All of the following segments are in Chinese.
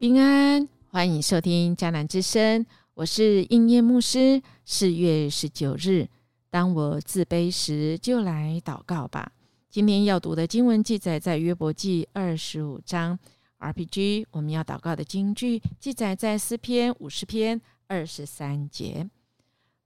平安，欢迎收听迦南之声，我是应验牧师。四月十九日，当我自卑时，就来祷告吧。今天要读的经文记载在约伯记二十五章。RPG，我们要祷告的经句记载在诗篇五十篇二十三节。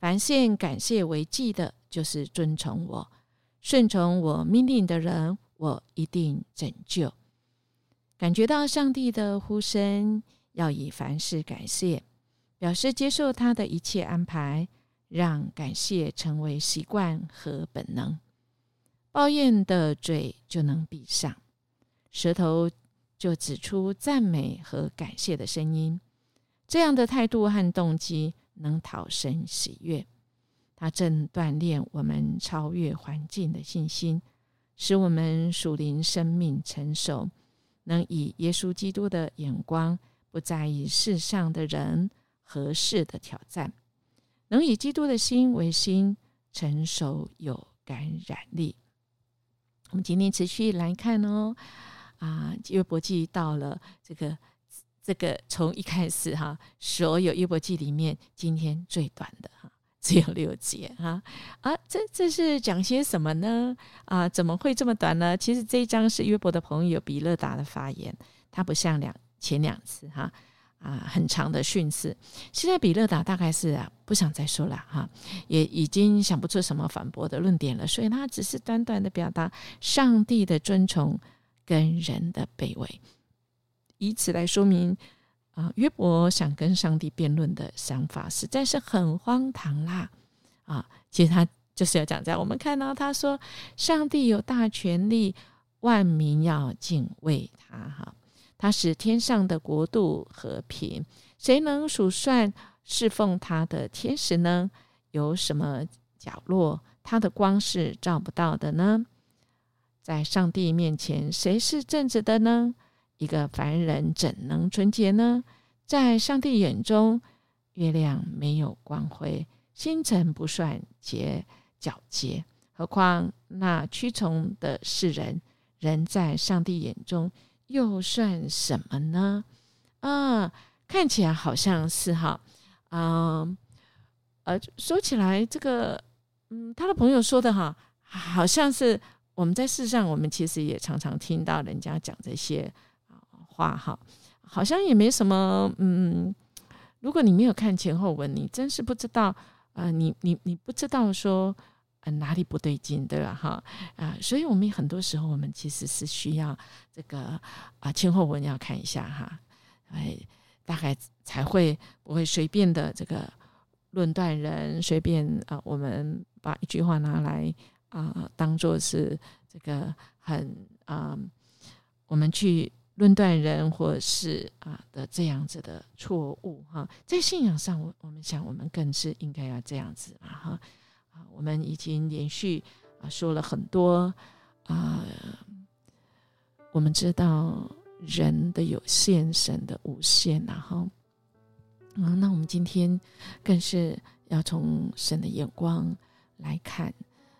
凡献感谢为祭的，就是尊崇我、顺从我命令的人，我一定拯救。感觉到上帝的呼声，要以凡事感谢，表示接受他的一切安排，让感谢成为习惯和本能。抱怨的嘴就能闭上，舌头就指出赞美和感谢的声音。这样的态度和动机能讨神喜悦。他正锻炼我们超越环境的信心，使我们属灵生命成熟。能以耶稣基督的眼光，不在意世上的人和事的挑战，能以基督的心为心，成熟有感染力。我们今天持续来看哦，啊，约伯记到了这个这个从一开始哈，所有约伯记里面今天最短的哈。只有六节哈啊，这这是讲些什么呢？啊，怎么会这么短呢？其实这一章是约伯的朋友比勒达的发言，他不像两前两次哈啊很长的训示。现在比勒达大概是啊不想再说了哈，也已经想不出什么反驳的论点了，所以他只是短短的表达上帝的尊崇跟人的卑微，以此来说明。啊，约伯想跟上帝辩论的想法实在是很荒唐啦！啊，其实他就是要讲这样。我们看到他说，上帝有大权力，万民要敬畏他。哈，他使天上的国度和平，谁能数算侍奉他的天使呢？有什么角落他的光是照不到的呢？在上帝面前，谁是正直的呢？一个凡人怎能纯洁呢？在上帝眼中，月亮没有光辉，星辰不算结皎洁，何况那屈从的世人，人在上帝眼中又算什么呢？啊，看起来好像是哈，嗯，呃，说起来这个，嗯，他的朋友说的哈，好像是我们在世上，我们其实也常常听到人家讲这些。话哈，好像也没什么，嗯，如果你没有看前后文，你真是不知道，呃，你你你不知道说，呃，哪里不对劲，对吧？哈，啊，所以我们很多时候，我们其实是需要这个啊前后文要看一下哈，哎，大概才会不会随便的这个论断人，随便啊，我们把一句话拿来啊当做是这个很啊，我们去。论断人或是啊的这样子的错误哈，在信仰上，我我们想，我们更是应该要这样子嘛哈啊，我们已经连续啊说了很多啊，我们知道人的有限，神的无限，然后啊，那我们今天更是要从神的眼光来看，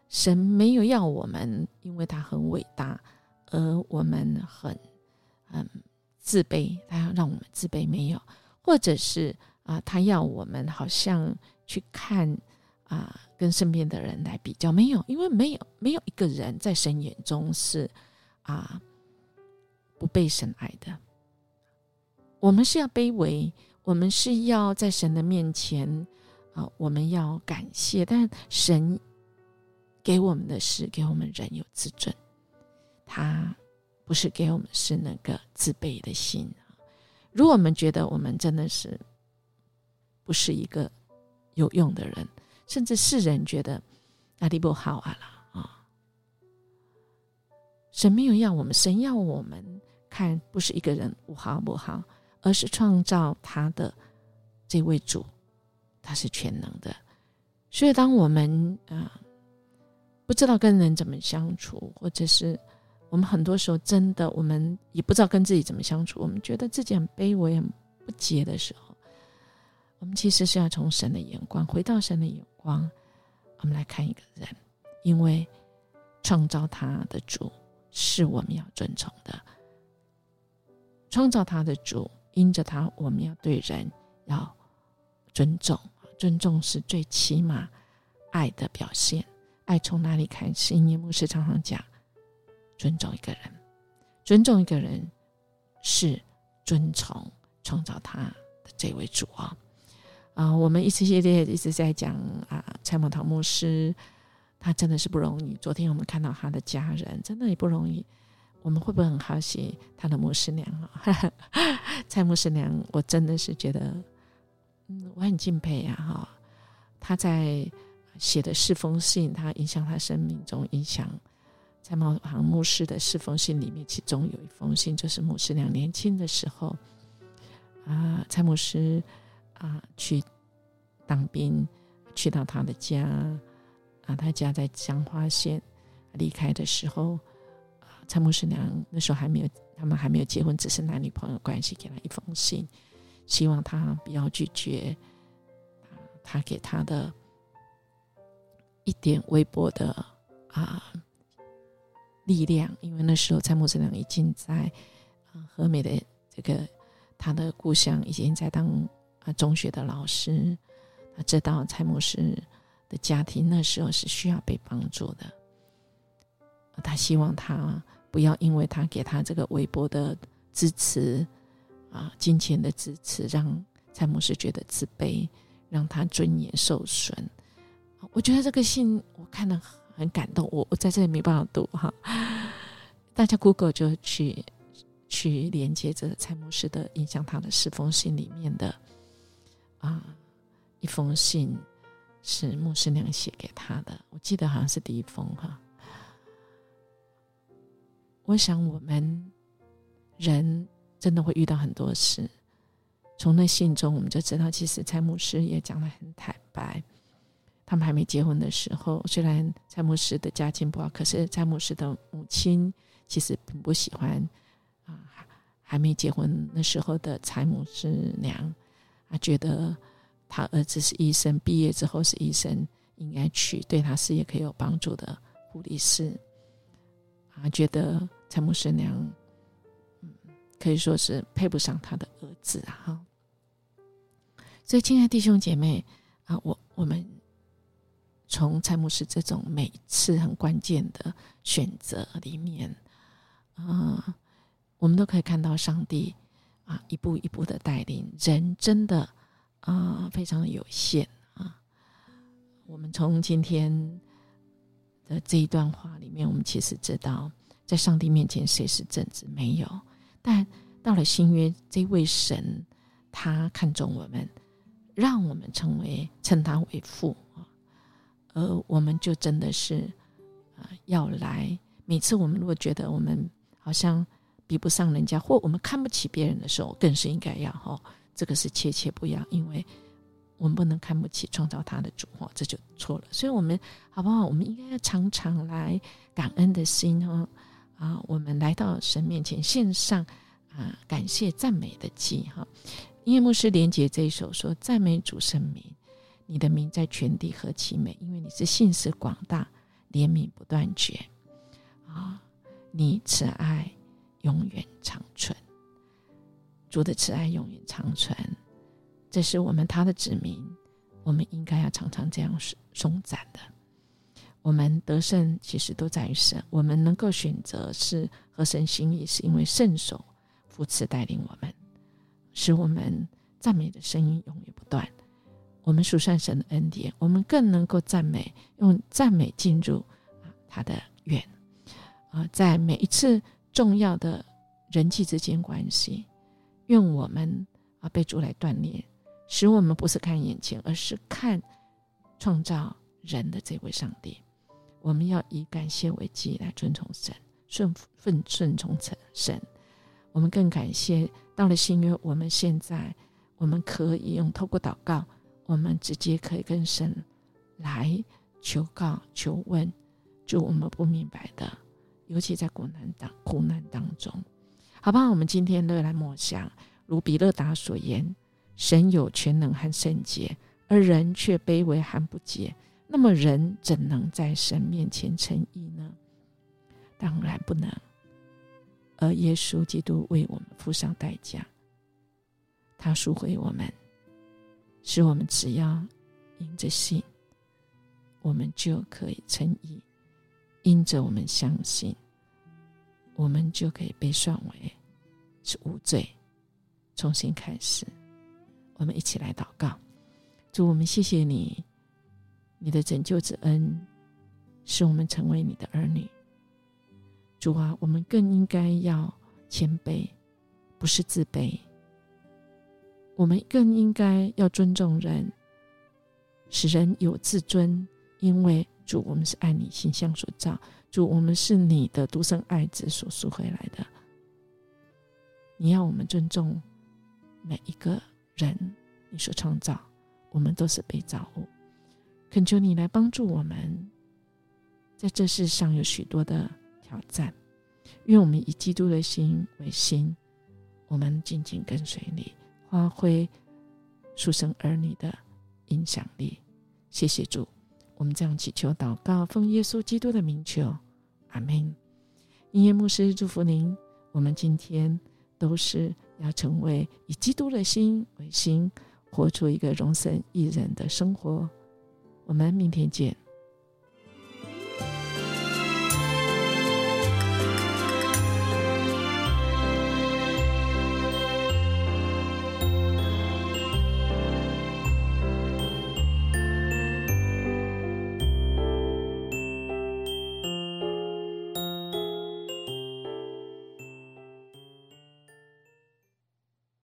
神没有要我们，因为他很伟大，而我们很。嗯，自卑，他要让我们自卑没有，或者是啊，他要我们好像去看啊，跟身边的人来比较没有，因为没有没有一个人在神眼中是啊不被神爱的。我们是要卑微，我们是要在神的面前啊，我们要感谢，但神给我们的是给我们人有自尊，他。不是给我们是那个自卑的心如果我们觉得我们真的是不是一个有用的人，甚至世人觉得哪里不好啊了啊，神没有要我们，神要我们看不是一个人不好不好，而是创造他的这位主，他是全能的。所以当我们啊不知道跟人怎么相处，或者是我们很多时候真的，我们也不知道跟自己怎么相处。我们觉得自己很卑微、很不洁的时候，我们其实是要从神的眼光，回到神的眼光，我们来看一个人，因为创造他的主是我们要尊崇的。创造他的主因着他，我们要对人要尊重，尊重是最起码爱的表现。爱从哪里开始？因为牧师常常讲，尊重一个人，尊重一个人是尊崇创造他的这位主啊。啊，我们一次系列一直在讲啊，蔡某堂牧师，他真的是不容易。昨天我们看到他的家人，真的也不容易。我们会不会很好奇他的牧师娘啊？蔡牧师娘，我真的是觉得，嗯，我很敬佩呀哈。他在写的四封信，他影响他生命中影响蔡茂行牧师的四封信里面，其中有一封信就是牧师娘年轻的时候啊，蔡牧师。啊，去当兵，去到他的家，啊，他家在江花县。离开的时候，啊，蔡牧师娘那时候还没有，他们还没有结婚，只是男女朋友关系，给他一封信，希望他不要拒绝，他给他的一点微薄的啊力量，因为那时候蔡牧师娘已经在啊和美的这个他的故乡，已经在当。啊，中学的老师，他知道蔡牧师的家庭那时候是需要被帮助的。他希望他不要因为他给他这个微薄的支持，啊，金钱的支持，让蔡牧师觉得自卑，让他尊严受损。我觉得这个信我看了很感动，我我在这里没办法读哈，大家 Google 就去去连接着蔡牧师的影响他的四封信里面的。啊，一封信是牧师娘写给他的，我记得好像是第一封哈。我想我们人真的会遇到很多事，从那信中我们就知道，其实蔡牧师也讲的很坦白。他们还没结婚的时候，虽然蔡姆斯的家境不好，可是蔡姆斯的母亲其实并不喜欢啊，还没结婚那时候的蔡牧师娘。啊觉得他儿子是医生，毕业之后是医生，应该去对他事业可以有帮助的护理师。啊，觉得蔡牧师娘，嗯，可以说是配不上他的儿子啊。哈，所以，亲爱弟兄姐妹啊，我我们从蔡牧师这种每次很关键的选择里面，啊，我们都可以看到上帝。啊，一步一步的带领，人真的啊，非常的有限啊。我们从今天的这一段话里面，我们其实知道，在上帝面前谁是正直？没有。但到了新约，这位神他看中我们，让我们成为称他为父，而我们就真的是啊，要来。每次我们如果觉得我们好像。比不上人家，或我们看不起别人的时候，更是应该要哈，这个是切切不要，因为我们不能看不起创造他的主哈，这就错了。所以，我们好不好？我们应该要常常来感恩的心哈啊，我们来到神面前献上啊感谢赞美的祭哈。因为牧师连接这一首说：“赞美主圣名，你的名在全地何其美！因为你是信实广大，怜悯不断绝啊，你慈爱。”永远长存，主的慈爱永远长存，这是我们他的子民，我们应该要常常这样颂赞的。我们得胜其实都在于神，我们能够选择是合神心意，是因为圣手扶持带领我们，使我们赞美的声音永远不断。我们数算神的恩典，我们更能够赞美，用赞美进入啊他的愿啊，在每一次。重要的人际之间关系，愿我们啊被主来锻炼，使我们不是看眼前，而是看创造人的这位上帝。我们要以感谢为基来尊崇神，顺顺顺从。神，我们更感谢到了新约，我们现在我们可以用透过祷告，我们直接可以跟神来求告、求问，就我们不明白的。尤其在苦难当苦难当中，好不好？我们今天乐来默想，如比勒达所言：神有全能和圣洁，而人却卑微和不洁。那么人怎能在神面前称义呢？当然不能。而耶稣基督为我们付上代价，他赎回我们，使我们只要因着信，我们就可以称义；因着我们相信，我们就可以被算为是无罪，重新开始。我们一起来祷告，主我们谢谢你，你的拯救之恩，使我们成为你的儿女。主啊，我们更应该要谦卑，不是自卑。我们更应该要尊重人，使人有自尊。因为主，我们是爱你形象所造，主，我们是你的独生爱子所赎回来的。你要我们尊重每一个人，你所创造，我们都是被造物。恳求你来帮助我们，在这世上有许多的挑战，愿我们以基督的心为心，我们紧紧跟随你。发挥书生儿女的影响力，谢谢主。我们这样祈求祷告，奉耶稣基督的名求，阿门。音乐牧师祝福您。我们今天都是要成为以基督的心为心，活出一个容神一人的生活。我们明天见。